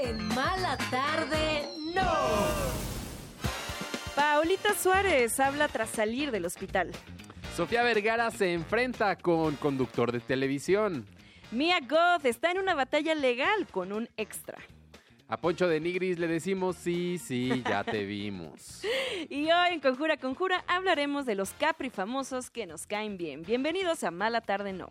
En Mala Tarde, no. Paulita Suárez habla tras salir del hospital. Sofía Vergara se enfrenta con conductor de televisión. Mia Goth está en una batalla legal con un extra. A Poncho de Nigris le decimos sí, sí, ya te vimos. Y hoy en Conjura Conjura hablaremos de los Capri famosos que nos caen bien. Bienvenidos a Mala Tarde No.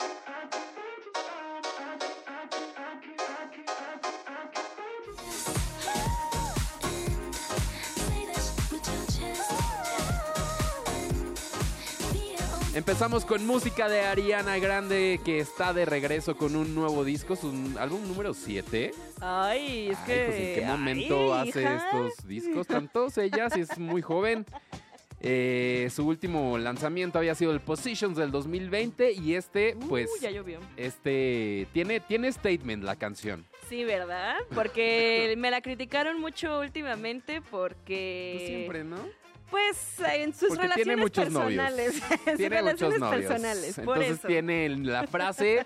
Empezamos con música de Ariana Grande que está de regreso con un nuevo disco, su álbum número 7. Ay, es que. Ay, pues en qué momento Ay, hace hija. estos discos, tantos ella, si es muy joven. Eh, su último lanzamiento había sido el Positions del 2020 y este, pues, Uh, ya llovió. este tiene tiene statement la canción. Sí, ¿verdad? Porque me la criticaron mucho últimamente porque. Pues siempre, ¿no? Pues en sus Porque relaciones tiene muchos personales. novios. tiene muchos relaciones novios. personales. Por Entonces eso. tiene la frase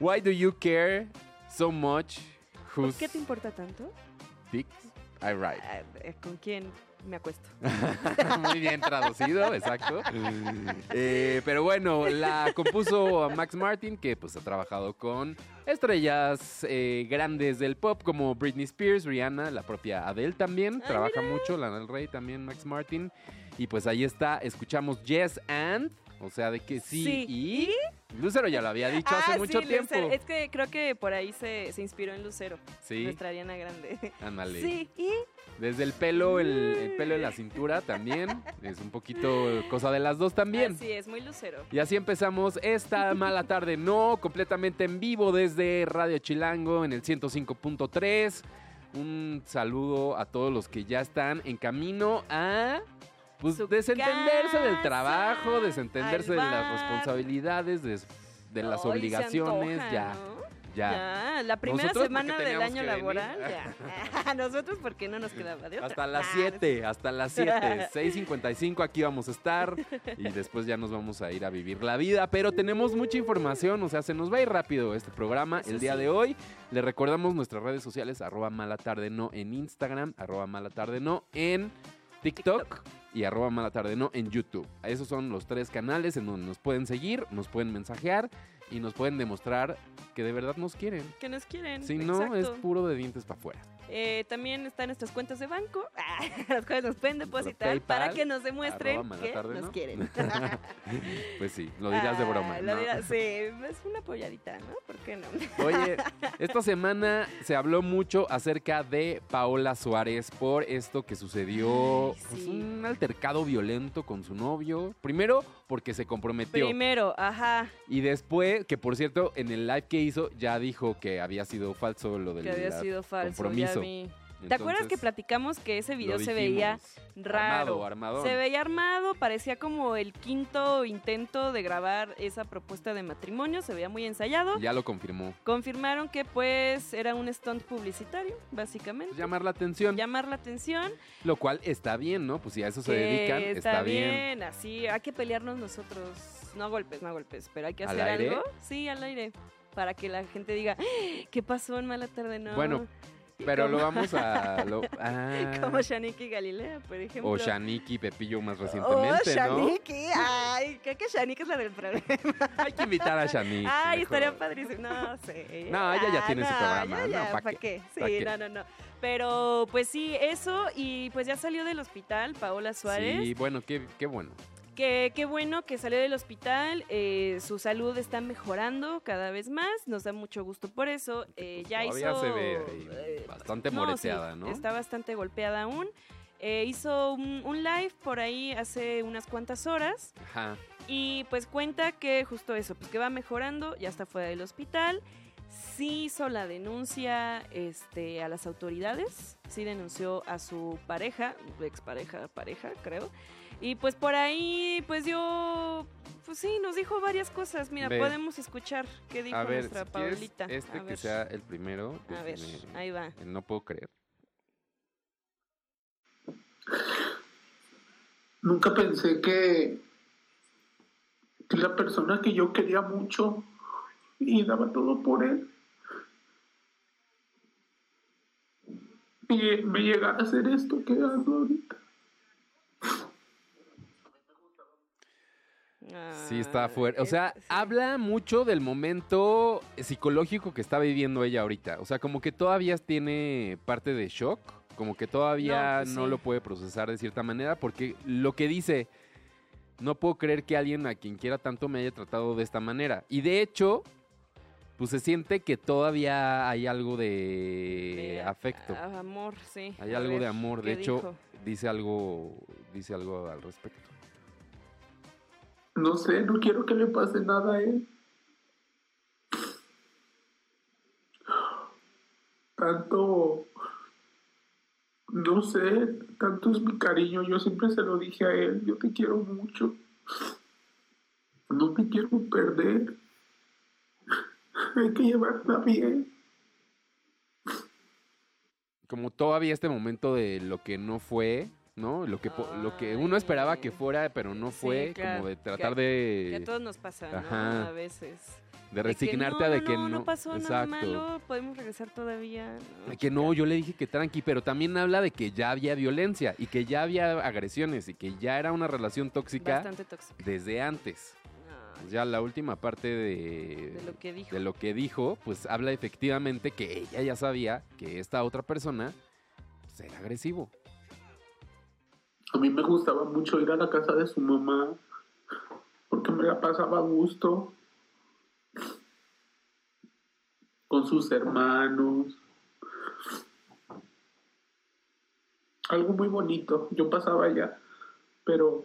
Why do you care so much ¿Por whose qué te importa tanto? dicks I ride? Eh, ¿Con quién me acuesto? Muy bien traducido, exacto. Eh, pero bueno, la compuso Max Martin, que pues ha trabajado con estrellas eh, grandes del pop como Britney Spears, Rihanna, la propia Adele también. Ah, trabaja mucho, Lana del Rey también, Max Martin. Y pues ahí está, escuchamos Yes and, o sea, de que sí, Sí, y... Lucero ya lo había dicho hace Ah, mucho sí, tiempo. Lucero. Es que creo que por ahí se, se inspiró en Lucero. Sí. Nuestra Ariana Grande. Ándale. Sí, y Desde el pelo, el, el pelo de la cintura también. Es un poquito cosa de las dos también. Así es, muy Lucero. Y así empezamos esta mala tarde, no, completamente en vivo desde Radio Chilango en el 105.3. Un saludo a todos los que ya están en camino a pues, Su desentenderse del trabajo, desentenderse de las responsabilidades, de, de las obligaciones, antoja, ya, ¿no? Ya. Ya, la primera Nosotros semana del año laboral, venir. ya. Nosotros porque no nos quedaba de otra. Hasta las Ah, 7, hasta las 7, 6.55 aquí vamos a estar y después ya nos vamos a ir a vivir la vida, pero tenemos mucha información, o sea, se nos va a ir rápido este programa Eso el día sí. de hoy. Le recordamos nuestras redes sociales, arroba malatardeno en Instagram, arroba malatardeno en TikTok, y arroba malatardeno en YouTube. Esos son los tres canales en donde nos pueden seguir, nos pueden mensajear y nos pueden demostrar que de verdad nos quieren. Que nos quieren. Si no, es puro de dientes para afuera. Eh, también están nuestras cuentas de banco, ah, las cuales nos pueden depositar PayPal, para que nos demuestren arroba que nos ¿no? quieren. Pues sí, lo dirás de Ah, broma. lo ¿no? dirás- sí, es una apoyadita, ¿no? ¿Por qué no? Oye, esta semana se habló mucho acerca de Paola Suárez por esto que sucedió, Ay, pues, un altercado violento con su novio. Primero, porque se comprometió. Primero, ajá, Y después, que por cierto, en el live que hizo ya dijo que había sido falso lo del que había sido falso, compromiso. ¿Te acuerdas que platicamos que ese video se veía raro? Armado. Se veía armado, parecía como el quinto intento de grabar esa propuesta de matrimonio, se veía muy ensayado. Ya lo confirmó. Confirmaron que pues era un stunt publicitario, básicamente. Pues, llamar la atención. Llamar la atención. Lo cual está bien, ¿no? Pues si a eso se que dedican, está, bien. bien. Así, hay que pelearnos nosotros. No a golpes, no a golpes, pero hay que ¿Al hacer algo. Sí, al aire. Para que la gente diga, "¡Ah! ¿qué pasó en Mala Tarde? No. Bueno, Pero lo vamos a... lo- ah. Como Shaniki Galilea, por ejemplo. O Shaniki Pepillo más Oh, recientemente, ¿no? Shaniki. Ay, creo que Shaniki es la del problema. Hay que invitar a Shaniki. Ay, mejor. estaría padrísimo. No sé. No, ella ya Ah, tiene su programa, ya, ¿no? ya, ¿pa' ¿pa' qué? qué? Sí, ¿Pa' qué? no, no, no. Pero pues sí, eso. Y pues ya salió del hospital Paola Suárez. Sí, bueno, qué, qué bueno. Que qué bueno que salió del hospital. eh, su salud está mejorando cada vez más. Nos da mucho gusto por eso. Eh, ya Todavía hizo. se ve ahí eh, bastante no, moreteada, sí, ¿no? Está bastante golpeada aún. Eh, hizo un, un live por ahí hace unas cuantas horas. Ajá. Y pues cuenta que justo eso, pues que va mejorando, ya está fuera del hospital. Sí hizo la denuncia este, a las autoridades, sí denunció a su pareja, expareja, pareja, creo. Y pues por ahí, pues dio Pues sí, nos dijo varias cosas. Mira, Ve. podemos escuchar qué dijo A ver, nuestra si Paulita. este A que ver, sea el primero. A ver, ahí va. el No puedo creer. Nunca pensé que, que la persona que yo quería mucho y daba todo por él me, me llegara a hacer esto que hago ahorita. Sí, está fuerte. O sea, habla mucho del momento psicológico que está viviendo ella ahorita. O sea, como que todavía tiene parte de shock, como que todavía No, no, pues sí. lo puede procesar de cierta manera, porque lo que dice, no puedo creer que alguien a quien quiera tanto me haya tratado de esta manera. Y de hecho, pues se siente que todavía hay algo de, de afecto. a- amor, sí. Hay A algo de amor. De ¿qué hecho, dijo? dice algo, dice algo al respecto. No sé, no quiero que le pase nada a él. Tanto, no sé, tanto es mi cariño. Yo siempre se lo dije a él. Yo te quiero mucho. No te quiero perder. Hay que llevarla bien. como todavía este momento de lo que no fue, ¿no? Lo que, lo que uno esperaba que fuera, pero no Sí, fue, claro. como de tratar Que a de, todos nos pasa, ¿no? Ajá. A veces. de De que resignarte no, a de no, que no, no. no pasó Exacto. nada malo, podemos regresar todavía. De que no, yo le dije que tranqui, pero también habla de que ya había violencia y que ya había agresiones y que ya era una relación tóxica Bastante tóxico. desde antes. Ay, Ya la última parte de, de lo que dijo. de lo que dijo, pues habla efectivamente que ella ya sabía que esta otra persona pues, era agresivo. A mí me gustaba mucho ir a la casa de su mamá porque me la pasaba a gusto con sus hermanos. Algo muy bonito. Yo pasaba allá, pero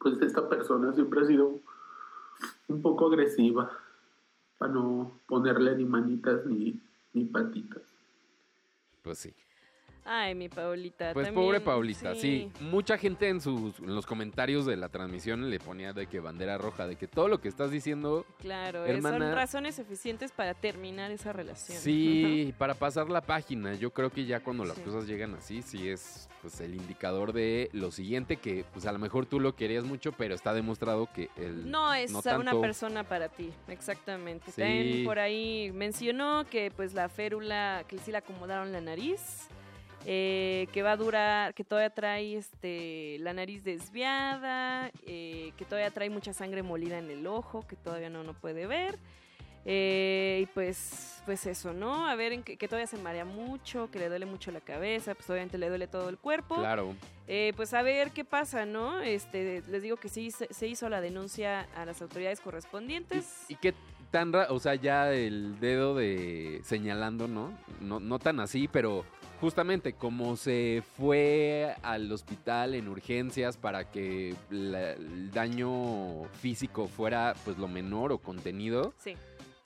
pues esta persona siempre ha sido un poco agresiva para no ponerle ni manitas ni, ni patitas. Pues sí. Ay, mi Paulita. Pues también, pobre Paulita, sí. Mucha gente en sus en los comentarios de la transmisión le ponía de que bandera roja, de que todo lo que estás diciendo, Claro, eh, Hermana- son razones suficientes para terminar esa relación. sí, para pasar la página. Yo creo que ya cuando las Sí. cosas llegan así, sí es pues el indicador de lo siguiente que pues a lo mejor tú lo querías mucho, pero está demostrado que el No es no a una tanto. persona para ti, exactamente. Sí. También por ahí mencionó que pues la férula, que sí le acomodaron la nariz, eh, que va a durar, que todavía trae este la nariz desviada, eh, que todavía trae mucha sangre molida en el ojo, que todavía no, no puede ver. Eh, y pues, pues eso, ¿no? A ver, que, que todavía se marea mucho, que le duele mucho la cabeza, pues obviamente le duele todo el cuerpo. Claro. Eh, pues a ver qué pasa, ¿no? Este, les digo que sí se, se hizo la denuncia a las autoridades correspondientes. Y qué tan o sea, ya el dedo de señalando, ¿no? No, no tan así, pero justamente como se fue al hospital en urgencias para que la- el daño físico fuera pues lo menor o contenido, Sí.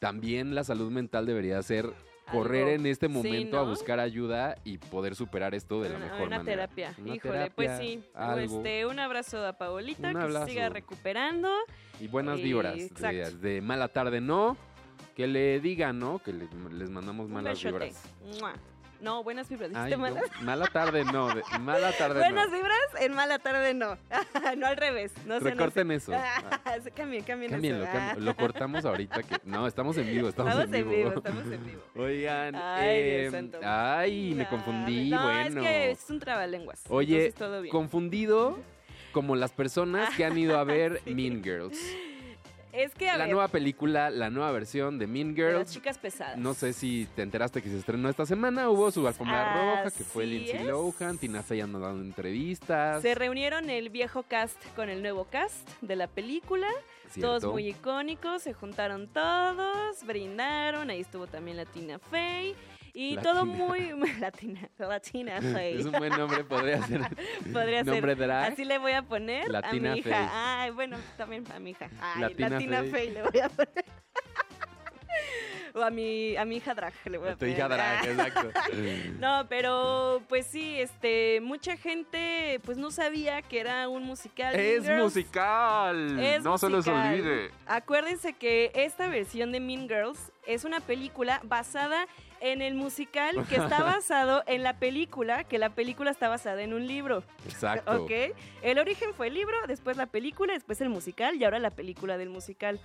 también la salud mental debería ser correr en este Sí, momento a buscar ayuda y poder superar esto de la mejor una manera. terapia. Una Híjole, pues sí. algo. Este, un abrazo a Paolita, que se siga recuperando. Y buenas vibras. De, mala tarde no. Que le digan, ¿no? Que le- les mandamos Un malas besote. vibras. Mua. No, buenas vibras. Ay, ¿Dijiste no, mala tarde no. de- mala tarde Buenas no. vibras en mala tarde no. no al revés. No Recorten eso. Ah, Cambien, cambien Cámbienlo, eso. cámbienlo. Lo cortamos ahorita que. No, estamos en vivo, estamos, Estamos en vivo. estamos en vivo. Oigan. Ay, eh, ay, me confundí. No, bueno. es que es un trabalenguas. Oye, entonces todo bien. confundido como las personas que han ido a ver Sí. Mean Girls. Es que, a La ver, nueva película, la nueva versión de Mean de las Girls. chicas pesadas. No sé si te enteraste que se estrenó esta semana. Hubo su alfombra roja, que fue Lindsay es. Lohan. Tina Fey anda dando entrevistas. Se reunieron el viejo cast con el nuevo cast de la película. ¿cierto? Todos muy icónicos, se juntaron todos, brindaron, ahí estuvo también la Tina Fey. Y todo muy... Latina, Latina Fey. Es un buen nombre, podría ser. Podría nombre ser. drag. Así le voy a poner Latina a mi hija. Ay, bueno, también a mi hija. Ay, Latina Latina, le voy a poner. o a mi, a mi hija drag le voy a Tu hija poner. drag, exacto. No, pero pues sí, este, mucha gente pues no sabía que era un musical. Es Girls. musical. Es no se les olvide. Acuérdense que esta versión de Mean Girls es una película basada en el musical que está basado en la película, que la película está basada en un libro. Exacto. ¿Ok? El origen fue el libro, después la película, después el musical y ahora la película del musical.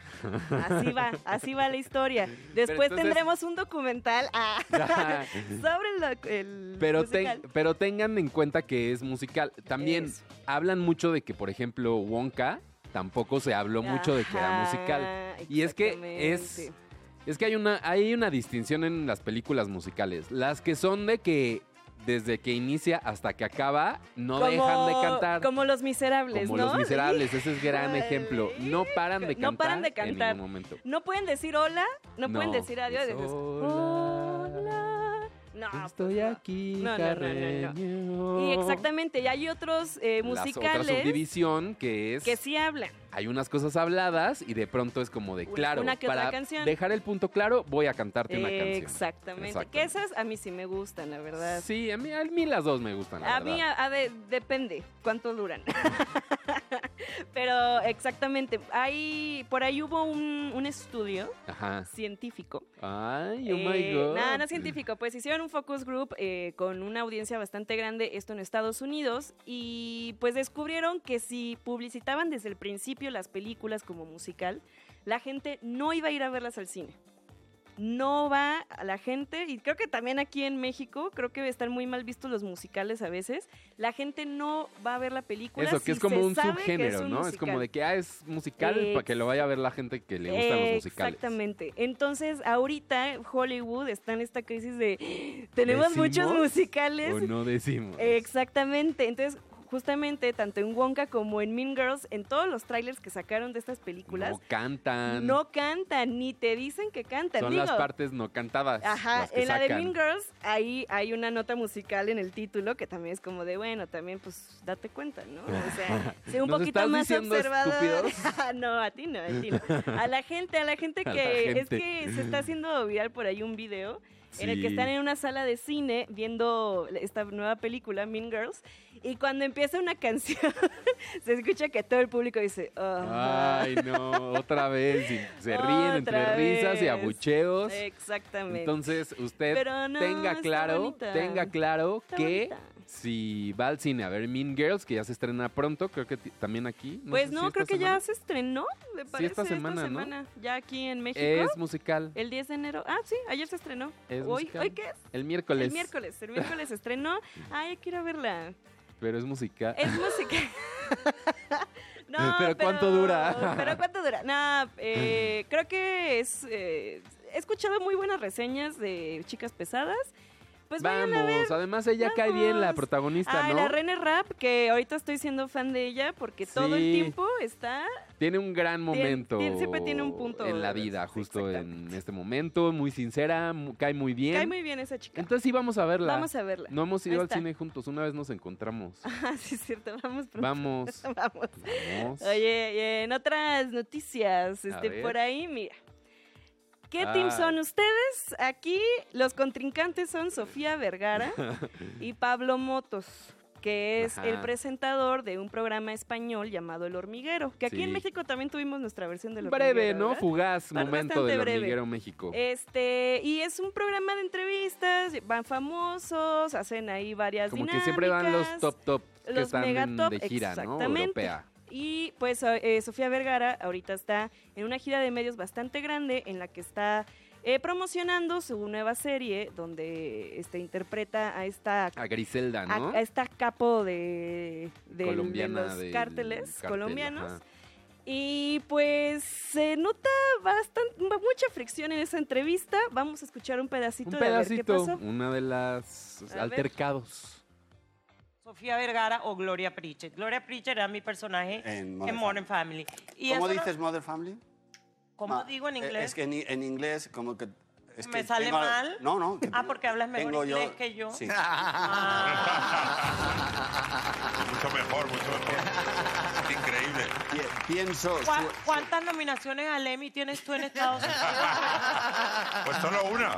Así va, así va la historia. Después entonces- tendremos un documental ah, sobre el, el Pero, ten- musical. pero tengan en cuenta que es musical. También Eso. hablan mucho de que, por ejemplo, Wonka tampoco se habló mucho de que era musical. Y es que es. Es que hay una, hay una distinción en las películas musicales. Las que son de que desde que inicia hasta que acaba no dejan de cantar. Como los miserables, Como ¿no? los miserables, ese es gran ejemplo. No paran de cantar. No paran de En cantar. ningún momento. No pueden decir hola, no, pueden decir adiós. dices, hola, hola. No, Estoy pues no. aquí, No, no, no. Y exactamente, y hay otros eh, La otra musicales subdivisión que es que sí hablan. Hay unas cosas habladas y de pronto es como de claro, una que otra para canción. dejar el punto claro, voy a cantarte una canción. Exactamente. Que esas a mí sí me gustan, la verdad. Sí, a mí, a mí las dos me gustan, la A mí verdad. a- a de- depende cuánto duran. Pero exactamente, hay por ahí hubo un, un estudio Ajá. científico. Ay, oh my Eh, god. Nada, no científico. Pues hicieron un focus group eh, con una audiencia bastante grande, esto en Estados Unidos, y pues descubrieron que si publicitaban desde el principio las películas como musical, la gente no iba a ir a verlas al cine. No va a la gente, y creo que también aquí en México, creo que están muy mal vistos los musicales a veces. La gente no va a ver la película. Eso, que si es como un subgénero, es un ¿no? Es musical. como de que, ah, es musical para que lo vaya a ver la gente que le gustan los musicales. Exactamente. Entonces, ahorita Hollywood está en esta crisis de tenemos muchos ¿Decimos musicales. O no decimos. Exactamente. Entonces, justamente tanto en Wonka como en Mean Girls, en todos los trailers que sacaron de estas películas, No cantan. no cantan ni te dicen que cantan. Son Digo, las partes no cantadas. Ajá, en la de. Mean Girls ahí hay una nota musical en el título que también es como de, bueno, también pues date cuenta, ¿no? O sea, sé un ¿Nos poquito más observador. no, a ti no, a ti no. A la gente, a la gente la que es que se está haciendo viral por ahí un video en el que están en una sala de cine viendo esta nueva película, Mean Girls, y cuando empieza una canción, se escucha que todo el público dice. Ay, no, otra vez. y se ríen entre risas y abucheos. Exactamente. Entonces, usted no, tenga claro, bonita. tenga claro Está que bonita. Si va al cine a ver Mean Girls, que ya se estrena pronto, creo que también aquí. pues si no, esta creo que semana, ya se estrenó, me parece, esta semana, ¿no? Ya aquí en México. Es musical. El 10 de enero. Ah, sí, ayer se estrenó. Es ¿Hoy, musical. ¿Hoy qué es? El miércoles. El miércoles. El miércoles se estrenó. Ay, quiero verla. Pero es musical. Es música. no, Pero ¿cuánto dura? Pero ¿cuánto dura? No, eh, creo que es... eh, he escuchado muy buenas reseñas de Chicas Pesadas. Pues vayan a ver. Vamos, además ella cae bien, la protagonista, Ay, ¿no? la René Rap, que ahorita estoy siendo fan de ella porque todo el Sí. tiempo está... Tiene un gran momento tien- siempre tiene un punto en la vida, sí, justo en este momento, muy sincera, cae muy bien. Cae muy bien esa chica. Entonces sí vamos a verla. Vamos a verla. No hemos ido al cine juntos, una vez nos encontramos. Ah, sí, es cierto. Vamos pronto. Vamos. Vamos. Vamos. Oye, en otras noticias, este, por ahí, mira. ¿Qué team Ay. son ustedes? Aquí los contrincantes son Sofía Vergara y Pablo Motos, que es Ajá. el presentador de un programa español llamado El Hormiguero, que aquí Sí. en México también tuvimos nuestra versión del Hormiguero. Breve, ¿no? ¿verdad? Fugaz Ba- momento bastante del breve. hormiguero México. Este, y es un programa de entrevistas, van famosos, hacen ahí varias Como que dinámicas. siempre van los top top que los están en- megatop, de gira, ¿no? exactamente. Europea. Y pues eh, Sofía Vergara ahorita está en una gira de medios bastante grande en la que está eh, promocionando su nueva serie donde este, interpreta a esta, A Griselda, ¿no? a, a esta capo de, de Colombiana los cárteles cartel, colombianos. ajá. Y pues se nota bastante, mucha fricción en esa entrevista. Vamos a escuchar un pedacito Un de a ver qué pedacito, pasó. una de las A ver. Sofía Vergara o Gloria Pritchett. Gloria Pritchett era mi personaje En en Modern Modern, Family. Y ¿Cómo eso no- dices Mother Family? ¿Cómo Ma- digo en eh, inglés? Es que en, en inglés como que... es ¿Me que sale tengo- mal? No, no. que Ah, porque hablas mejor tengo inglés que yo. Sí. Ah, Mucho mejor, mucho mejor. Pienso... ¿Cuá- su- ¿Cuántas nominaciones al Emmy tienes tú en Estados Unidos? Pues solo una.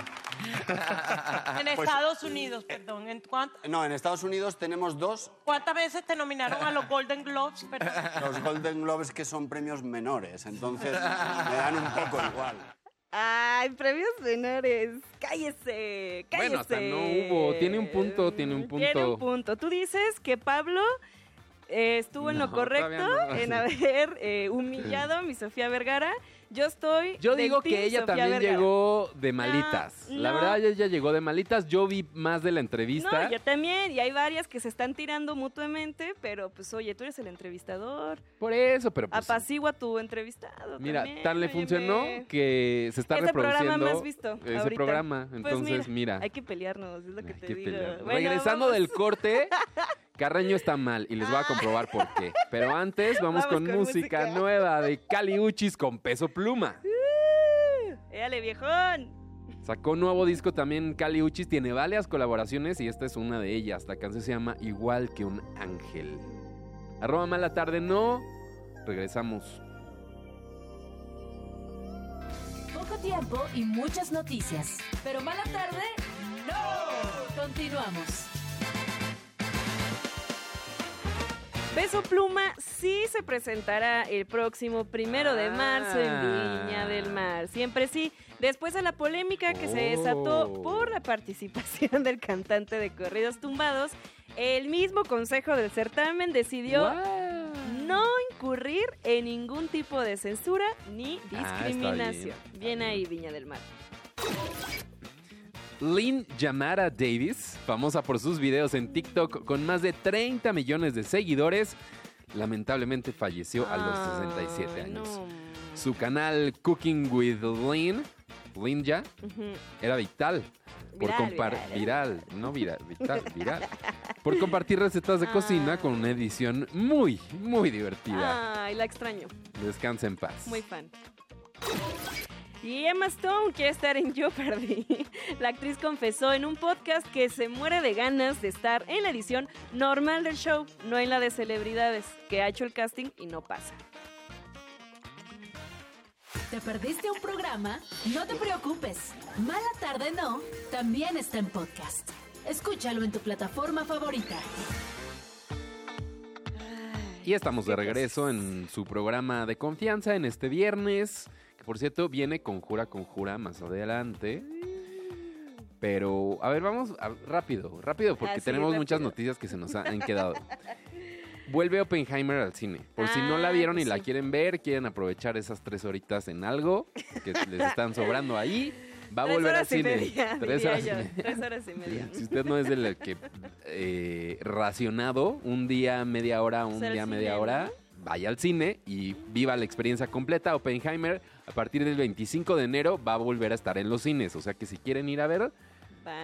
En Estados Unidos, perdón. ¿En cuántas, No, en Estados Unidos tenemos dos, cuántas veces te nominaron a los Golden Globes? Perdón. los Golden Globes, que son premios menores, entonces me dan un poco igual. Ay, premios menores. Cállese, cállese. Bueno, hasta no hubo. Tiene un punto, tiene un Tiene punto. un punto. Tú dices que Pablo eh, estuvo en lo No, correcto no. en haber eh, humillado a mi Sofía Vergara. Yo estoy. Yo digo que ella Sofía también Vergara. llegó de malitas. La no. verdad, ella llegó de malitas. Yo vi más de la No, entrevista. yo también. Y hay varias que se están tirando mutuamente. Pero pues, oye, tú eres el entrevistador. Por eso, pero pues, Apacigua tu entrevistado. Mira, también, tan le funcionó que se está Ese programa reproduciendo más visto ese ahorita. programa. Pues Entonces, mira, Hay que pelearnos, es lo que hay te que digo. Bueno, Regresando vamos. del corte, Carreño está mal y les voy a comprobar por qué. Pero antes vamos, Vamos con, con música, música. nueva de Cali Uchis con peso pluma. ¡Éale, viejón! Sacó nuevo disco también Cali Uchis, tiene varias colaboraciones y esta es una de ellas. La canción se llama Igual que un ángel. Arroba mala tarde, no. Regresamos. Poco tiempo y muchas noticias. Pero mala tarde, no. Continuamos. Peso Pluma sí se presentará el próximo primero de marzo en Viña del Mar. Siempre sí. Después de la polémica que se desató Oh. por la participación del cantante de Corridos Tumbados, el mismo consejo del certamen decidió no incurrir en ningún tipo de censura ni Ah, discriminación. bien. ahí, Viña del Mar. Lynn Yamara Davis, famosa por sus videos en TikTok con más de 30 millones de seguidores, lamentablemente falleció a los 67 Ay, años. no. Su canal Cooking with Lynn, Lynn ya, Ujú. era vital. Por Viral, compar- viral. viral, no viral, vital, viral. Por compartir recetas de cocina Ah. con una edición muy, muy divertida. Ay, la extraño. Descansa en paz. Muy fan. Y Emma Stone quiere estar en Jeopardy. La actriz confesó en un podcast que se muere de ganas de estar en la edición normal del show, no en la de celebridades, que ha hecho el casting y no pasa. ¿Te perdiste un programa? No te preocupes. Mala tarde no, también está en podcast. Escúchalo en tu plataforma favorita. Y estamos de regreso en su programa de confianza en este viernes, por cierto viene Conjura Conjura más adelante. Pero, a ver, vamos a- rápido, rápido, porque Ah, tenemos muchas noticias que se nos han quedado. Vuelve Oppenheimer al cine. Por si no la Ah, vieron y pues la sí. quieren ver, quieren aprovechar esas tres horitas en algo que les están sobrando ahí, va a Tres volver al y cine. media, Tres horas y yo. media. Tres horas y media. Si usted no es del que eh, racionado un día, media hora, un Pues día, media hora, vaya al cine y viva la experiencia completa. Oppenheimer, a partir del 25 de enero, va a volver a estar en los cines. O sea que si quieren ir a ver.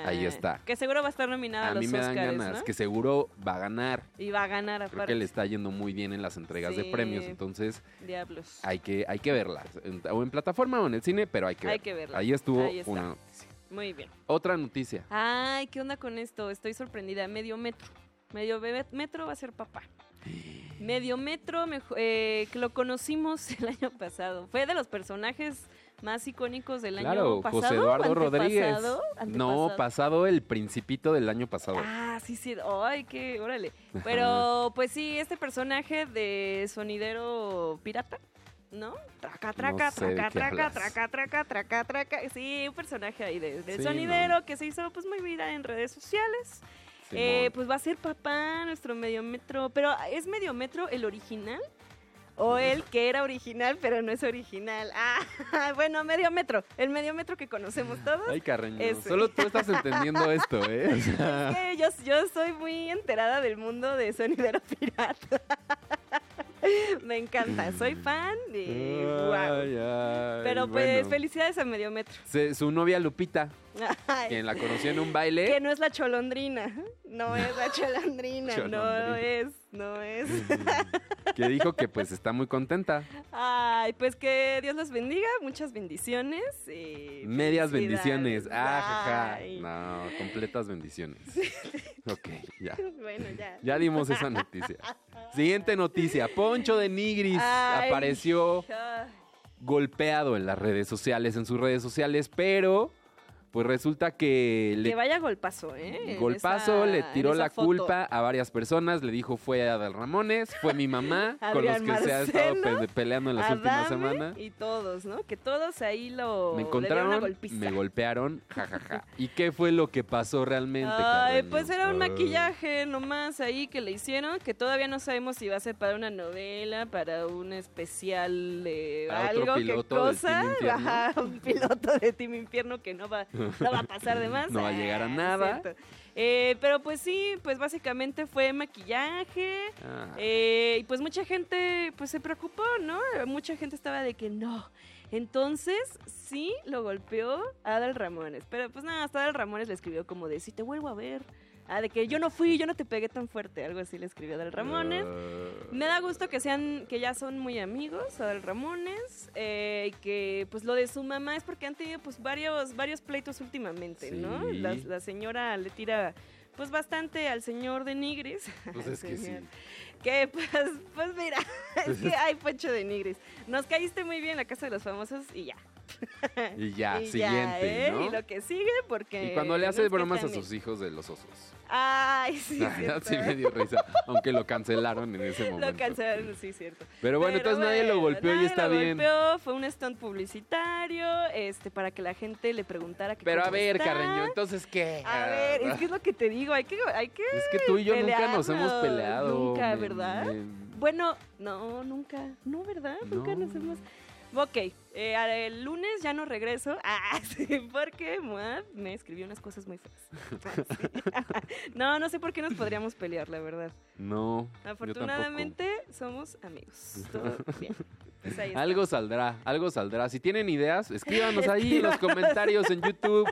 Ahí está. Que seguro va a estar nominada a, a los mí me dan ganas, ¿no? que seguro va a ganar. Y va a ganar Creo aparte. que le está yendo muy bien en las entregas de premios, entonces Diablos. hay que, hay que verla. O en plataforma o en el cine, pero hay que Hay verla. que verla. Ahí estuvo Ahí una noticia. Muy bien. Otra noticia. Ay, ¿qué onda con esto? Estoy sorprendida. Medio metro. Medio bebé- metro va a ser papá. Medio metro, eh, que lo conocimos el año pasado. Fue de los personajes más icónicos del Claro, año pasado. José Eduardo Rodríguez. antepasado, No, pasado el principito del año pasado. Ah, sí, sí. Ay, qué, órale. Pero, pues sí, este personaje de sonidero pirata, ¿no? Traca, traca, No sé de traca, traca, traca, traca, traca, traca. Sí, un personaje ahí de, Sí, sonidero que se hizo pues muy viral en redes sociales. Eh, pues va a ser papá, nuestro mediometro. Pero, ¿es mediometro el original? O el que era original, pero no es original. Ah, bueno, mediometro. El mediometro que conocemos todos. Ay, Carreño, solo tú estás entendiendo esto, ¿eh? O sea, Es que yo, yo soy muy enterada del mundo de sonidero pirata. Me encanta, soy fan y wow. ay, ay, Pero pues bueno. felicidades a Mediometro. Se- su novia Lupita, Ay, quien la conoció en un baile. que no es la cholondrina. No es la cholondrina, no es, no es. que dijo que pues está muy contenta. Ay, pues que Dios los bendiga, muchas bendiciones. y Medias bendiciones. Ah. No, completas bendiciones. Ok, ya. Bueno, ya. Ya dimos esa noticia. Siguiente noticia. Poncho de Nigris Ay. apareció golpeado en las redes sociales, en sus redes sociales, pero pues resulta que le que vaya golpazo, ¿eh? Golpazo esa- le tiró la foto. culpa a varias personas, le dijo fue a Adal Ramones, fue mi mamá, con los que se ha estado pe- peleando en las últimas semanas. Y todos, ¿no? Que todos ahí lo. Me encontraron, me golpearon, jajaja. ¿Y qué fue lo que pasó realmente? Ay, Carreño? pues era un maquillaje nomás ahí que le hicieron, que todavía no sabemos si va a ser para una novela, para un especial de Para algo, qué cosa. Ajá, un piloto de Team Infierno que no va, no va a pasar de más. No va a llegar a Ah, nada. Eh, pero pues sí, pues básicamente fue maquillaje. Ah, Eh, y pues mucha gente pues se preocupó, ¿no? Mucha gente estaba de que no. Entonces, sí, lo golpeó Adal Ramones. Pero pues nada, hasta Adal Ramones le escribió como de, si te vuelvo a ver. Ah, de que yo no fui, yo no te pegué tan fuerte. Algo así le escribió Adal Ramones. ah. Me da gusto que sean, que ya son muy amigos, Adal Ramones, eh, y que pues lo de su mamá es porque han tenido pues varios, varios pleitos últimamente, ¿no? La, la señora le tira pues bastante al señor de Nigris. Pues es que sí. Que pues, pues mira, es que hay Poncho de Nigris. Nos caíste muy bien en la casa de los famosos y ya. Y ya, Y siguiente, ¿eh? ¿no? Y lo que sigue porque... Y cuando le hace bromas a sus hijos de los osos. Ay, sí, cierto. sí me dio risa, aunque lo cancelaron en ese momento. Lo cancelaron, sí, cierto. Pero bueno, Pero entonces nadie lo golpeó y está lo bien. golpeó, fue un stunt publicitario, este, para que la gente le preguntara que Pero a ver, está. Carreño, entonces qué? A ver, es que es lo que te digo, hay que, hay que Es que tú y yo nunca nos hemos peleado. Nunca, ¿verdad? me- Bueno, no, nunca, no, ¿verdad? Nunca No. nos hemos... Ok, eh, el lunes ya no regreso. Ah, sí, porque Moab me escribió unas cosas muy feas. Ah, no, no sé por qué nos podríamos pelear, la verdad. No. yo Afortunadamente somos amigos. Todo bien. Pues ahí está. Algo saldrá, algo saldrá. Si tienen ideas, escríbanos ahí en los comentarios en YouTube.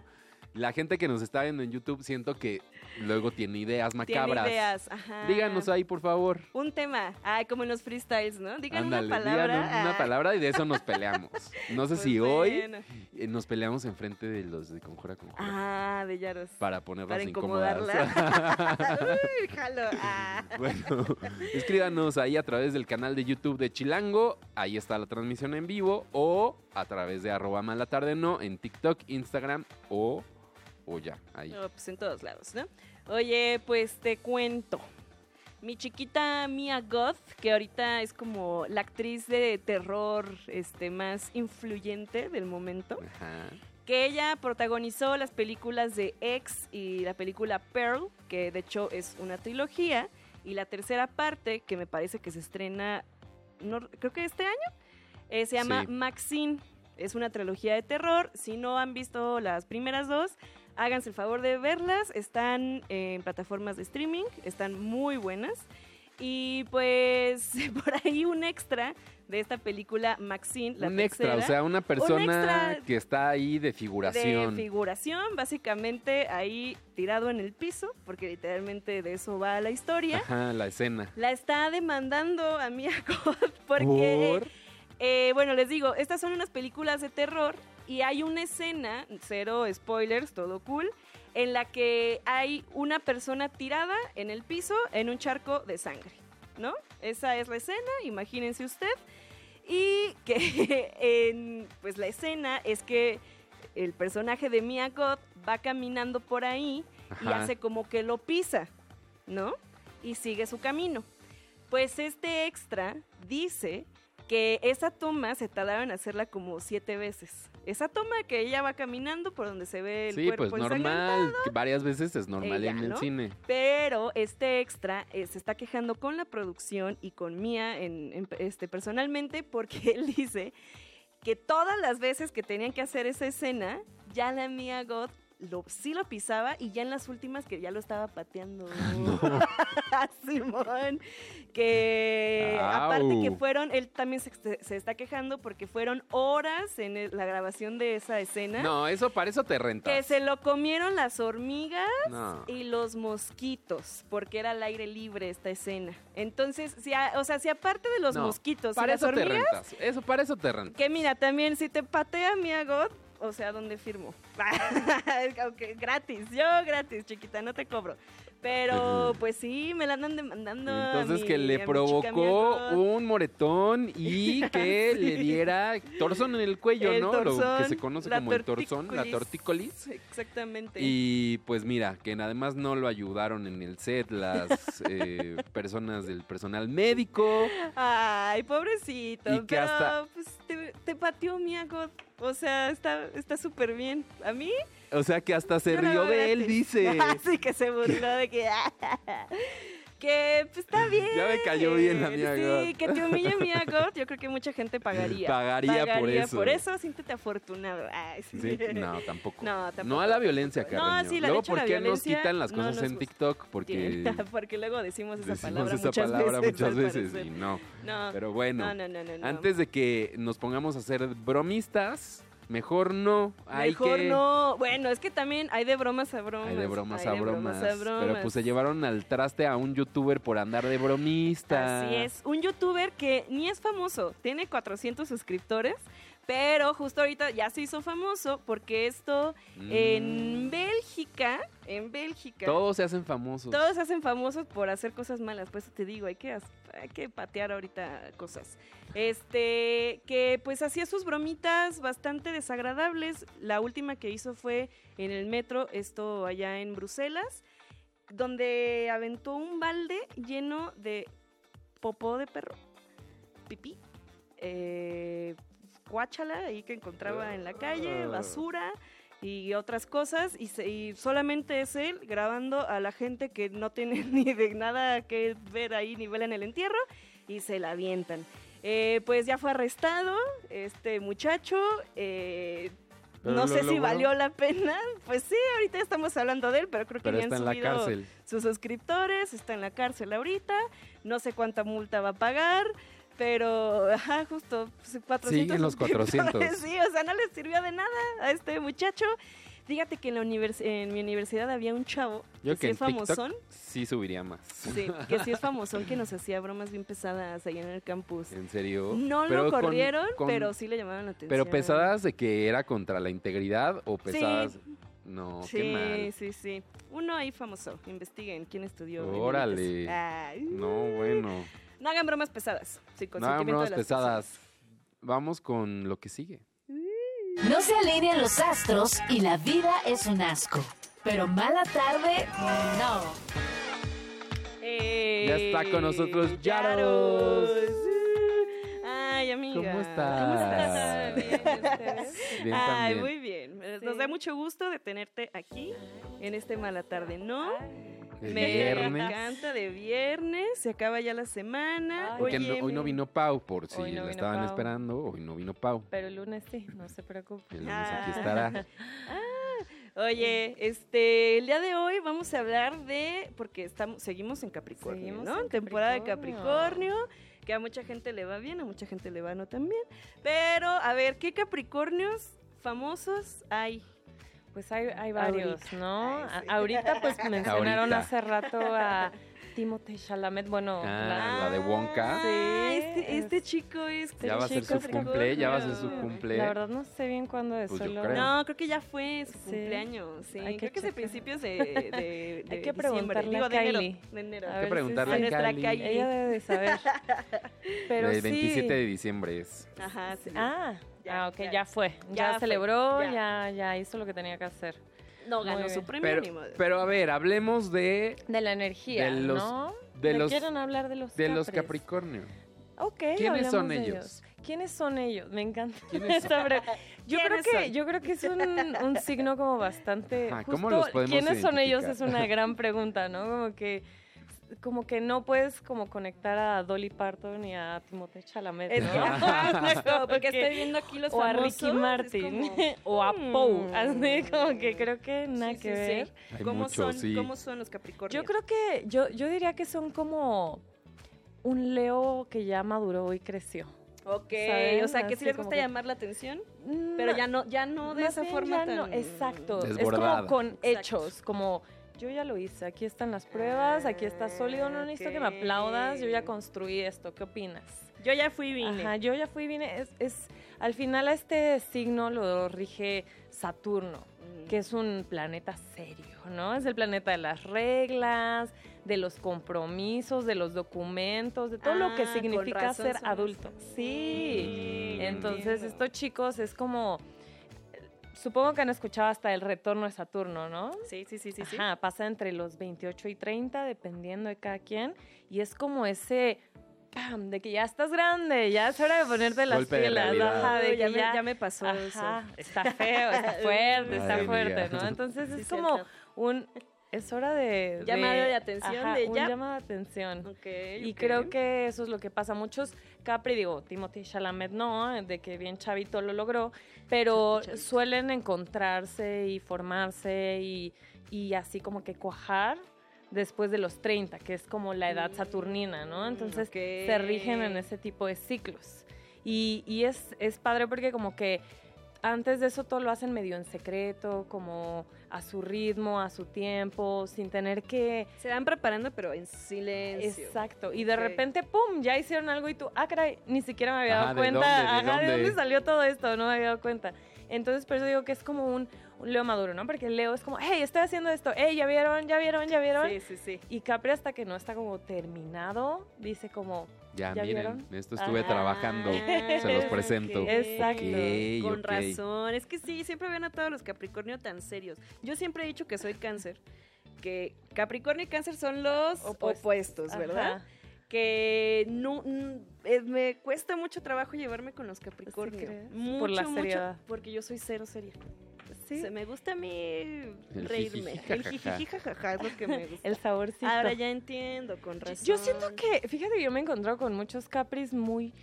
La gente que nos está viendo en YouTube siento que luego tiene ideas Tiene macabras. ideas, ajá. Díganos ahí, por favor. Un tema. Ay, como en los freestyles, ¿no? Digan Ándale, una palabra. una Ah, palabra y de eso nos peleamos. No sé pues si hoy bueno. eh, nos peleamos enfrente de los de Conjura Conjura. Ah, de Yaros. Para ponerlas Para incómodas. incomodarla. Uy, jalo. Ah. Bueno, escríbanos ahí a través del canal de YouTube de Chilango, ahí está la transmisión en vivo, o a través de arroba mala tarde no, en TikTok, Instagram o, o ya, ahí. No, pues en todos lados, ¿no? Oye, pues te cuento. Mi chiquita Mia Goth, que ahorita es como la actriz de terror este, más influyente del momento, Ajá. que ella protagonizó las películas de X y la película Pearl, que de hecho es una trilogía, y la tercera parte, que me parece que se estrena, no, creo que este año, eh, se llama Sí. Maxine. Es una trilogía de terror. Si no han visto las primeras dos, háganse el favor de verlas. Están en plataformas de streaming, están muy buenas. Y pues por ahí un extra de esta película Maxine, la Un extra, o tercera, sea, una persona que está ahí de de figuración. figuración, básicamente ahí tirado en el piso, porque literalmente de eso va la historia. Ajá, la escena. La está demandando a Mia Goth porque, Por- eh, bueno, les digo, estas son unas películas de terror y hay una escena, cero spoilers, todo cool, en la que hay una persona tirada en el piso en un charco de sangre, ¿no? Esa es la escena, imagínense usted. Y que en, pues la escena es que el personaje de Mia Goth va caminando por ahí y hace como que lo pisa, ¿no? Y sigue su camino. Pues este extra dice que esa toma se tardaron en hacerla como siete veces. Esa toma que ella va caminando por donde se ve el Sí, cuerpo pues normal, varias veces es normal Ella, en el ¿no? cine. pero este extra eh, se está quejando con la producción y con Mía en, en- este, personalmente porque él dice que todas las veces que tenían que hacer esa escena, ya la Mia God lo, sí lo pisaba y ya en las últimas que ya lo estaba pateando. Simón. Que aparte que fueron, él también se, se está quejando porque fueron horas en el- la grabación de esa escena. No, eso para eso te rentas. Que se lo comieron las hormigas No. y los mosquitos, porque era al aire libre esta escena. Entonces, si a- o sea, si aparte de los No, mosquitos y Para las eso te rentas. Eso, para eso te rentas. que mira, también si te patea mi agot, o sea, ¿dónde firmo? Ok, gratis, yo gratis, chiquita, no te cobro. Pero pues sí, me la andan demandando. a Entonces mi- que le mi provocó mi un moretón y que Sí. le diera torzón en el cuello, El ¿no? Lo que se conoce como el torzón, la tortícolis. Exactamente. Y pues mira, que además no lo ayudaron en el set las eh, personas del personal médico. Ay, pobrecito. Y que pero hasta- pues te, te pateó Miagot. O sea, está está súper bien. A mí. O sea que hasta se rió de él, dice. Así que se burló de que. Que pues, está bien. Ya me cayó bien la Miagot. Sí, que te humille Miagot. Yo creo que mucha gente pagaría. Pagaría por eso. Por eso, siéntete afortunado. Ay, sí. Sí, no, tampoco. No, tampoco. No a la violencia, No, Carreño. sí, la Luego, ¿por qué nos quitan las no cosas nos en. TikTok? Porque Porque luego decimos esa decimos palabra esa muchas palabra veces. muchas veces y no. No, Pero bueno, no, no, no, no, no. antes de que nos pongamos a ser bromistas, mejor no. Hay Mejor que... no. Bueno, es que también hay de bromas a bromas. Hay de bromas hay a de bromas. a Pero bromas. pues se llevaron al traste a un youtuber por andar de bromista. Así es. Un youtuber que ni es famoso, tiene 400 suscriptores, pero justo ahorita ya se hizo famoso porque esto en Mm. Bélgica, en Bélgica. Todos se hacen famosos. Todos se hacen famosos por hacer cosas malas, por eso te digo, hay que, hay que patear ahorita cosas. Este, que pues hacía sus bromitas bastante desagradables. La última que hizo fue en el metro, esto allá en Bruselas, donde aventó un balde lleno de popó de perro, pipí, eh, cuáchala ahí que encontraba en la calle, basura y otras cosas y, se- y solamente es él grabando a la gente que no tiene ni de nada que ver ahí ni vela en el entierro y se la avientan. Eh, pues ya fue arrestado este muchacho. eh, Pero no lo sé si logró. valió la pena. Pues sí, ahorita estamos hablando de él, pero creo que Pero ni han está en la subido cárcel. sus suscriptores, está en la cárcel ahorita, no sé cuánta multa va a pagar, pero, ajá, justo, pues, 400 Siguen los suscriptores, 400. Sí, o sea, no le sirvió de nada a este muchacho. Fíjate que en, la univers- en mi universidad había un chavo Yo que, que sí es famosón, TikTok sí subiría más. sí, que sí es famosón, que nos hacía bromas bien pesadas ahí en el campus. ¿En serio? No Pero lo corrieron, con- pero sí le llamaban la atención. Pero pesadas de que era contra la integridad o Sí. pesadas... No, Sí, qué mal. sí, sí. Uno ahí famoso. Investiguen quién estudió. Órale. No, bueno. No hagan bromas pesadas. Sí, No hagan bromas de las pesadas. Vamos con lo que sigue. No se alinean los astros y la vida es un asco. Pero mala tarde, no. personas. Ya está con nosotros Eh, Yaros. Ay, amiga. ¿Cómo estás? ¿Cómo estás? Bien. Bien Ay, muy bien. Nos Sí. da mucho gusto de tenerte aquí en este mala tarde, ¿no? Me viernes. encanta de viernes, se acaba ya la semana. Ay. Porque Oye, no- hoy no vino Pau, por si no la estaban Pau. esperando. Hoy no vino Pau. Pero el lunes sí, no se preocupe. El lunes aquí Ah. estará. Oye, este, el día de hoy vamos a hablar de, porque estamos, seguimos en Capricornio, Seguimos ¿no? en Temporada de Capricornio. Capricornio, que a mucha gente le va bien, a mucha gente le va no tan bien. Pero, a ver, ¿qué Capricornios famosos hay? Pues hay, hay varios, Ahorita. ¿no? Ay, A- sí. Ahorita pues mencionaron Ahorita. hace rato a Timothée Chalamet, bueno, Ah, la de Wonka. Sí, Sí, este, es- este chico es... Ya va a ser chico su es cumple, ya va a ser su cumple. la verdad no sé bien cuándo es, Pues solo... creo. No, creo que ya fue su Sí. cumpleaños, sí. Hay que creo que es de checar. principios de, de, de Hay que diciembre. preguntarle Digo, a de enero, Kylie. de enero. A Hay que preguntarle a a Cali. Kylie. Ella debe de saber. Pero el sí. 27 de diciembre es. Ajá, sí. Ah, Ya, ah, ok, ya. ya, fue. Ya Ya, fue, celebró, ya. ya. ya hizo lo que tenía que hacer. No ganó su premio Pero, ni modo. pero a ver, hablemos de, De la energía, De los- ¿no? de ¿Me los- quieren hablar de los de los Capris? Capricornio. Ok, ¿Quiénes son de ellos? ¿Quiénes son ellos? Me encanta ¿Quiénes esta pre- Yo creo ¿Quiénes que son? yo creo que es un, un signo como bastante Ah, ¿cómo justo, los podemos ¿Quiénes son ellos? Es una gran pregunta, ¿no? Como que como que no puedes como conectar a Dolly Parton y a Timothée Chalamet, Es ¿no? justo, porque estoy viendo aquí los o a famosos. Ricky Martin como, o a Poe, mm. así como que creo que nada sí, que sí. ver. Hay ¿Cómo, muchos, son, sí. ¿Cómo son los Capricornios? Yo creo que yo yo diría que son como un Leo que ya maduró y creció. Ok, ¿saben? o sea, que sí les gusta que- llamar la atención, pero No, ya no, ya no de esa bien forma tan... no, exacto. Desbordada. Es como con Exacto. hechos, como yo ya lo hice, aquí están las pruebas, aquí está sólido, no necesito que me aplaudas, yo ya construí esto, ¿qué opinas? Yo ya fui vine. Ajá, yo ya fui, vine, es, es al final a este signo lo rige Saturno, que es un planeta serio, ¿no? Es el planeta de las reglas, de los compromisos, de los documentos, de todo lo que Ah, significa ser adulto. Sí. Mm, Entonces, entiendo. estos chicos es como. Supongo que han escuchado hasta el retorno de Saturno, ¿no? Sí, sí, sí, sí. sí. Ajá, pasa entre los 28 y 30, dependiendo de cada quien. Y es como ese. ¡Pam! De que ya estás grande, ya es hora de ponerte las Golpe de pilas. realidad. Ajá, de que ya, ya, me, ya me pasó eso. Está feo, está fuerte, está fuerte. ¿no? Entonces Sí, es como cierto. un. Es hora de. Llamado de atención, ajá, de un ya. llamado de atención. Ok, Y ok. creo que eso es lo que pasa. Muchos, Capri, digo, Timothy Chalamet no, de que bien chavito lo logró, pero Chavito. suelen encontrarse y formarse y, y así como que cuajar después de los 30, que es como la edad saturnina, ¿no? Entonces ok. se rigen en ese tipo de ciclos. Y, y es, es padre porque como que antes de eso todo lo hacen medio en secreto, como a su ritmo, a su tiempo, sin tener que Se van preparando, pero en silencio. Exacto. Y de repente, ¡pum! Ya hicieron algo y tú, ah, caray, ni siquiera me había Ajá, dado ¿de cuenta. dónde? ¿De Ajá, ¿de dónde? dónde salió todo esto? No me había dado cuenta. Entonces, por eso digo que es como un, un Leo maduro, ¿no? Porque Leo es como, hey, estoy haciendo esto. Hey, ¿ya vieron? ¿Ya vieron? ¿Ya vieron? Sí, sí, sí. Y Capri hasta que no está como terminado, dice como, Ya, ¿Ya miren, vieron? esto estuve trabajando. Se los presento. Exacto. Con razón. Es que sí, siempre ven a todos los Capricornio tan serios. Yo siempre he dicho que soy cáncer. Que Capricornio y cáncer son los Opuestos. opuestos, ¿verdad? Ajá. Que no, mm, eh, me cuesta mucho trabajo llevarme con los Capricornio. Mucho, Por la mucho, seriedad. porque yo soy cero seria. Sí. Se me gusta a mí reírme. El jajaja. jijiji, jajaja, es lo que me gusta. El saborcito. Ahora ya entiendo, con razón. Yo siento que, fíjate que yo me he encontrado con muchos Capris muy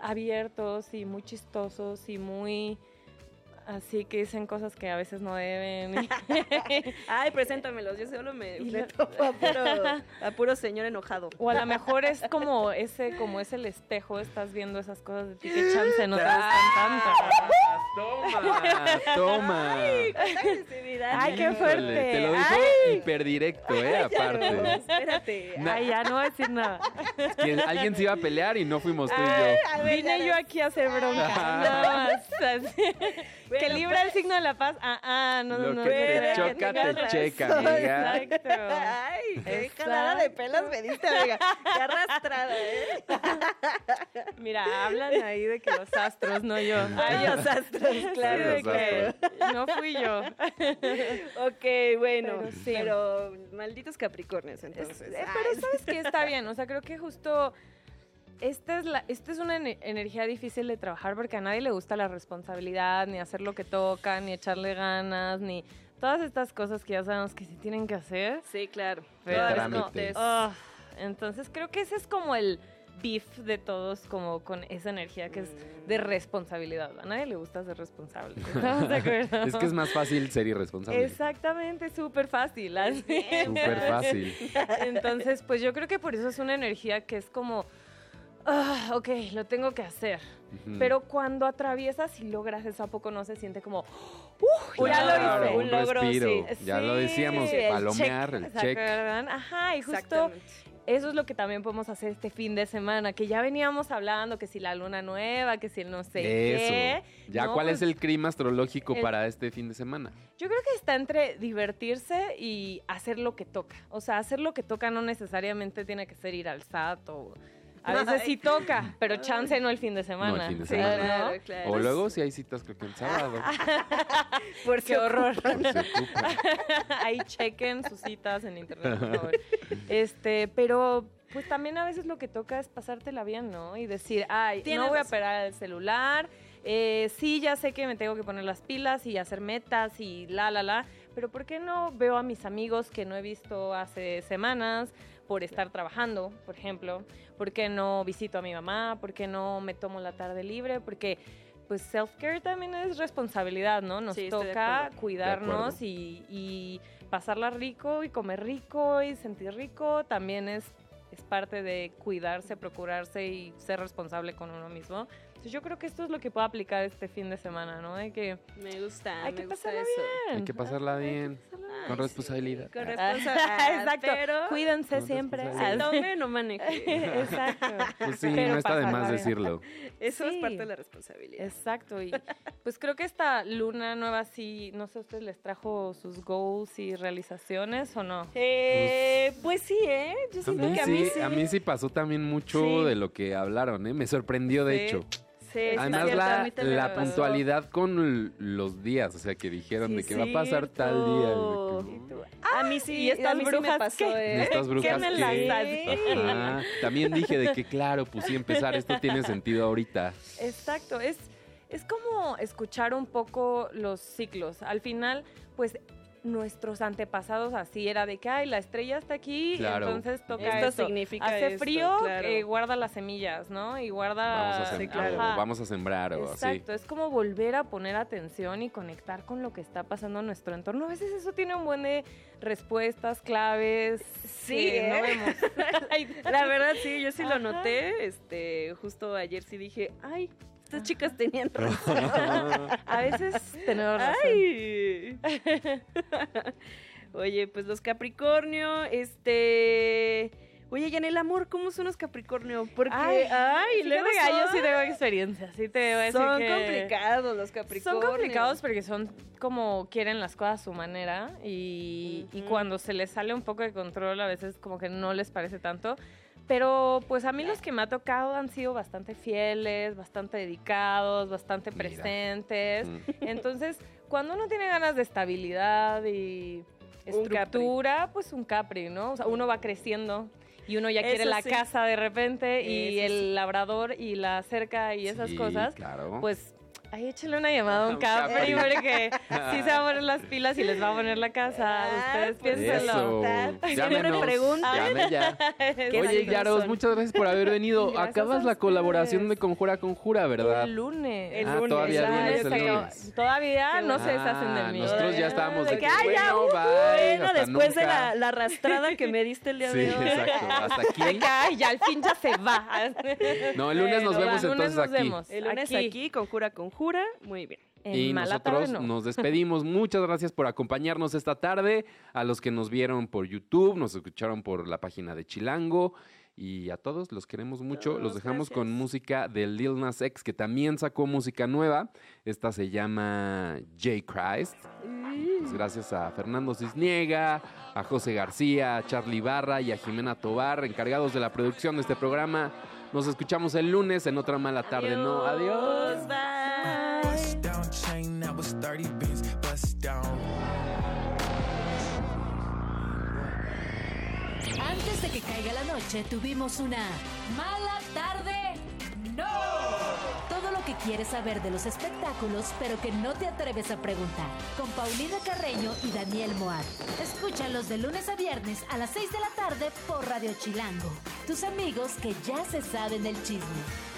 abiertos y muy chistosos y muy así que dicen cosas que a veces no deben. Ay, preséntamelos. Yo solo me, topo a puro, a puro señor enojado. O a lo mejor es como ese, como es el espejo, estás viendo esas cosas de ti que chance no te gustan tanto. Toma, toma. Ay, qué Híjole, fuerte. Te lo dijo Ay. hiperdirecto, ¿eh? Aparte. Espérate. Na- Ay, ya no voy a decir nada. Que alguien se iba a pelear y no fuimos tú y yo. Vine yo aquí a hacer bronca. Nada más. Que libra el signo de la paz. Ah, ah, no, no, Lo no. que te choca, tengas te razón. checa, amiga. Exacto. Ay, qué jalada de pelas me diste, amiga. Qué arrastrada, ¿eh? Mira, hablan ahí de que los astros, no yo. Ay, los astros, claro. Sí, de que no fui yo. Ok, bueno. Pero Pero, sí. malditos Capricornios, Es- entonces. eh, pero sabes que está bien, o sea, creo que justo esta es, la, esta es una ene- energía difícil de trabajar porque a nadie le gusta la responsabilidad, ni hacer lo que toca, ni echarle ganas, ni todas estas cosas que ya sabemos que se tienen que hacer. Sí, claro. Pero entonces creo que ese es como el beef de todos, como con esa energía que es de responsabilidad. A nadie le gusta ser responsable. ¿Estamos de acuerdo? Es que es más fácil ser irresponsable. Exactamente, súper fácil. Súper fácil. Entonces, pues yo creo que por eso es una energía que es como, ah, ok, lo tengo que hacer. Pero cuando atraviesas y logras eso, ¿a poco no se siente como, ¡uh! ya lo hice! un respiro. Ya lo decíamos, el palomear, el ¿se check. Ajá, y justo eso es lo que también podemos hacer este fin de semana, que ya veníamos hablando, que si la luna nueva, que si el no sé qué. Eso. Ya, No, ¿cuál pues, es el clima astrológico el- para este fin de semana? Yo creo que está entre divertirse y hacer lo que toca. O sea, hacer lo que toca no necesariamente tiene que ser ir al SAT o... A veces sí toca, pero chance no el fin de semana. fin de Sí, semana. ¿no? Claro, claro. O luego si hay citas creo que el sábado. Por Qué horror. por. Ahí chequen sus citas en internet, por favor. Este, pero pues también a veces lo que toca es pasártela bien, ¿no? Y decir, ay, no voy a operar el celular, eh, sí, ya sé que me tengo que poner las pilas y hacer metas y la, la, la, pero ¿por qué no veo a mis amigos que no he visto hace semanas por estar trabajando, por ejemplo? ¿Por qué no visito a mi mamá? ¿Por qué no me tomo la tarde libre? Porque pues self-care también es responsabilidad, ¿no? Nos Sí, toca cuidarnos y, y pasarla rico y comer rico y sentir rico también es, es parte de cuidarse, procurarse y ser responsable con uno mismo. Entonces, yo creo que esto es lo que puedo aplicar este fin de semana, ¿no? De que Me gusta, hay me que gusta pasarla eso. bien. Hay que pasarla bien, con responsabilidad. Con Ah. responsabilidad. Exacto. Pero Cuídense siempre. tome, no maneje. Exacto. Pues sí, Pero no está de más decirlo. Eso es parte de la responsabilidad. Exacto, y pues creo que esta luna nueva sí, no sé, ¿a ustedes les trajo sus goals y realizaciones o no? Eh, pues sí, ¿eh? Yo A siento mí, que a mí sí, sí. a mí sí pasó también mucho Sí. de lo que hablaron, ¿eh? Me sorprendió, de Sí. hecho. Sí, Además, la, puntualidad con los días, o sea, que dijeron Sí, de que va a pasar tal día. A mí sí, ¿y estas a mí sí me brujas pasó, qué? ¿Y ¿eh? estas brujas ¿Qué me Ajá. También dije de que, claro, pues sí, empezar esto tiene sentido ahorita. Exacto, es, es como escuchar un poco los ciclos. Al final, pues nuestros antepasados así era de que, ay, la estrella está aquí, Claro. entonces toca Esto esto. significa Hace esto, frío, claro. eh, guarda las semillas, ¿no? Y guarda... Vamos a, sí, sem- claro. vamos a sembrar o así. Exacto, es como volver a poner atención y conectar con lo que está pasando en nuestro entorno. A veces eso tiene un buen de respuestas, claves. Sí, que no ¿eh? vemos. Ay, La verdad, sí, yo sí lo noté. Este, justo ayer sí dije, ay, estas chicas tenían razón. a veces tenemos razón. Ay. Oye, pues los Capricornio, este. Oye, y en el amor, ¿cómo son los Capricornio? Porque, ay, Ay, luego que yo son- sí tengo experiencia, sí te voy a decir son que complicados los Capricornio. Son complicados porque son como quieren las cosas a su manera y, y cuando se les sale un poco de control a veces como que no les parece tanto. Pero pues a mí los que me ha tocado han sido bastante fieles, bastante dedicados, bastante Mira. presentes. Mm. Entonces, cuando uno tiene ganas de estabilidad y Un estructura, pues un Capri, ¿no? O sea, uno va creciendo y uno ya quiere Eso la sí. casa de repente y Eso el sí. labrador y la cerca y esas Sí, cosas claro. pues ahí échenle una llamada a un Capri porque sí se va a poner las pilas y les va a poner la casa. Ah, Ustedes piénsenlo. Llámenos. preguntan. Llamen ya. ¿Qué Oye, Yaros, muchas gracias por haber venido. Gracias Acabas la colaboración de. Conjura Conjura, ¿verdad? El lunes. El ah, lunes, todavía ah, vienes el el Exacto. lunes. Todavía no se bueno. deshacen de Ah, mí. nosotros ya estábamos de de que, ya, bueno, uh, bye, bueno, hasta después de la, la arrastrada que me diste el día Sí, de hoy. exacto. Hasta De aquí. que, ay, ya al fin ya se va. No, el lunes nos vemos el lunes entonces nos aquí. vemos. El lunes aquí, conjura, conjura. Muy bien. En Y mala nosotros tarde, no. nos despedimos. Muchas gracias por acompañarnos esta tarde. A los que nos vieron por YouTube, nos escucharon por la página de Chilango. Y a todos los queremos mucho. los dejamos con música de Lil Nas X, que también sacó música nueva. Esta se llama J. Christ. Pues gracias a Fernando Cisniega, a José García, a Charlie Barra y a Jimena Tobar, encargados de la producción de este programa. Nos escuchamos el lunes en otra mala tarde, ¿no? Adiós. Bye. Bust down chain that was 30 beans. Bust down. Antes de que caiga la noche, tuvimos una mala tarde. ¡No! Todo lo que quieres saber de los espectáculos, pero que no te atreves a preguntar. Con Paulina Carreño y Daniel Moat. Escúchalos de lunes a viernes a las 6 de la tarde por Radio Chilango. Tus amigos que ya se saben el chisme.